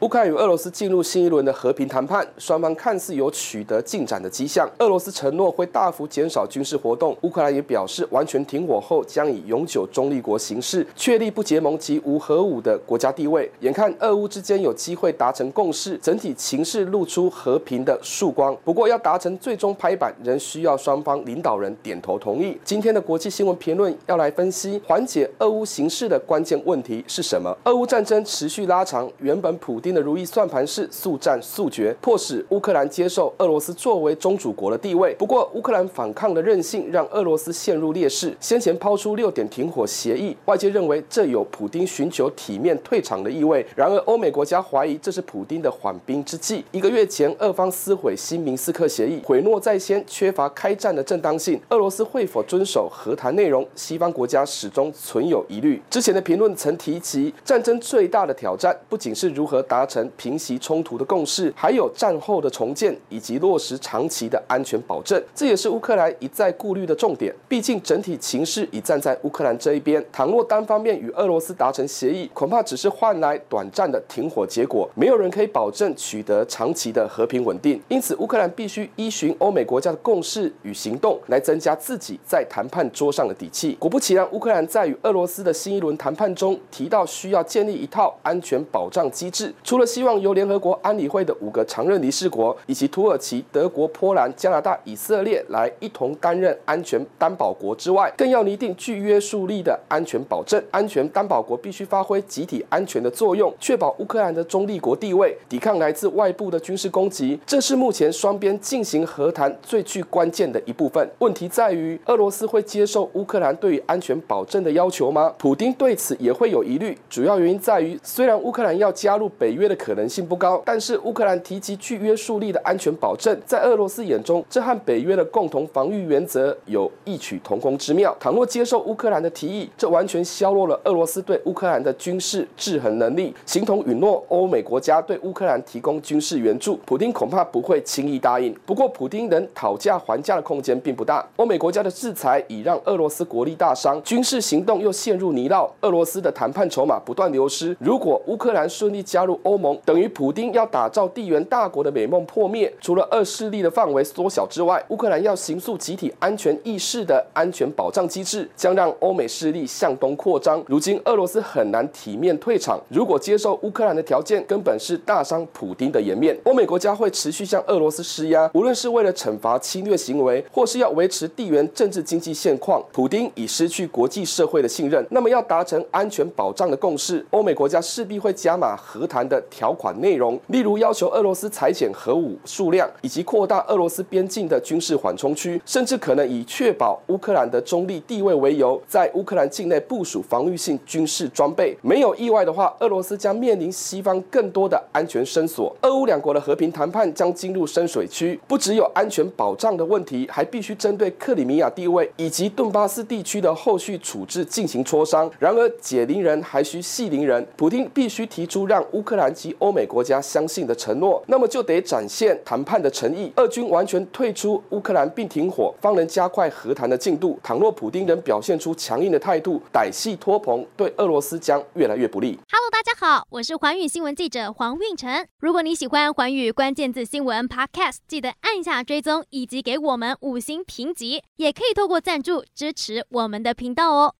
乌克兰与俄罗斯进入新一轮的和平谈判，双方看似有取得进展的迹象。俄罗斯承诺会大幅减少军事活动，乌克兰也表示完全停火后将以永久中立国形式确立不结盟及无核武的国家地位。眼看俄乌之间有机会达成共识，整体情势露出和平的曙光。不过，要达成最终拍板，仍需要双方领导人点头同意。今天的国际新闻评论要来分析缓解俄乌形势的关键问题是什么？俄乌战争持续拉长，原本普丁的如意算盘是速战速决，迫使乌克兰接受俄罗斯作为宗主国的地位。不过，乌克兰反抗的韧性让俄罗斯陷入劣势。先前抛出六点停火协议，外界认为这有普丁寻求体面退场的意味。然而，欧美国家怀疑这是普丁的缓兵之计。一个月前，俄方撕毁新明斯克协议，毁诺在先，缺乏开战的正当性。俄罗斯会否遵守和谈内容？西方国家始终存有疑虑。之前的评论曾提及，战争最大的挑战不仅是如何达达成。平息冲突的共识，还有战后的重建以及落实长期的安全保证，这也是乌克兰一再顾虑的重点。毕竟整体情势已站在乌克兰这一边，倘若单方面与俄罗斯达成协议，恐怕只是换来短暂的停火结果，没有人可以保证取得长期的和平稳定。因此，乌克兰必须依循欧美国家的共识与行动，来增加自己在谈判桌上的底气。果不其然，乌克兰在与俄罗斯的新一轮谈判中提到，需要建立一套安全保障机制，除了希望。由联合国安理会的五个常任理事国以及土耳其、德国、波兰、加拿大、以色列来一同担任安全担保国之外，更要拟定具约束力的安全保证。安全担保国必须发挥集体安全的作用，确保乌克兰的中立国地位，抵抗来自外部的军事攻击。这是目前双边进行和谈最具关键的一部分。问题在于，俄罗斯会接受乌克兰对于安全保证的要求吗？普丁对此也会有疑虑。主要原因在于，虽然乌克兰要加入北约约的可能。性不高，但是乌克兰提及具约束力的安全保证，在俄罗斯眼中，这和北约的共同防御原则有异曲同工之妙。倘若接受乌克兰的提议，这完全削弱了俄罗斯对乌克兰的军事制衡能力，形同允诺欧美国家对乌克兰提供军事援助。普丁恐怕不会轻易答应。不过，普丁能讨价还价的空间并不大。欧美国家的制裁已让俄罗斯国力大伤，军事行动又陷入泥淖，俄罗斯的谈判筹码不断流失。如果乌克兰顺利加入欧盟，等于普丁要打造地缘大国的美梦破灭，除了二势力的范围缩小之外，乌克兰要形塑集体安全意识的安全保障机制，将让欧美势力向东扩张。如今俄罗斯很难体面退场，如果接受乌克兰的条件，根本是大伤普丁的颜面。欧美国家会持续向俄罗斯施压，无论是为了惩罚侵略行为，或是要维持地缘政治经济现况。普丁已失去国际社会的信任，那么要达成安全保障的共识，欧美国家势必会加码和谈的条款。内容，例如要求俄罗斯裁减核武数量，以及扩大俄罗斯边境的军事缓冲区，甚至可能以确保乌克兰的中立地位为由，在乌克兰境内部署防御性军事装备。没有意外的话，俄罗斯将面临西方更多的安全绳索。俄乌两国的和平谈判将进入深水区，不只有安全保障的问题，还必须针对克里米亚地位以及顿巴斯地区的后续处置进行磋商。然而，解铃人还需系铃人，普京必须提出让乌克兰及欧。美国家相信的承诺，那么就得展现谈判的诚意。俄军完全退出乌克兰并停火，方能加快和谈的进度。倘若普丁仍表现出强硬的态度，歹戏拖棚，对俄罗斯将越来越不利。Hello，大家好，我是寰宇新闻记者黄运成。如果你喜欢寰宇关键字新闻 Podcast，记得按下追踪以及给我们五星评级，也可以透过赞助支持我们的频道哦。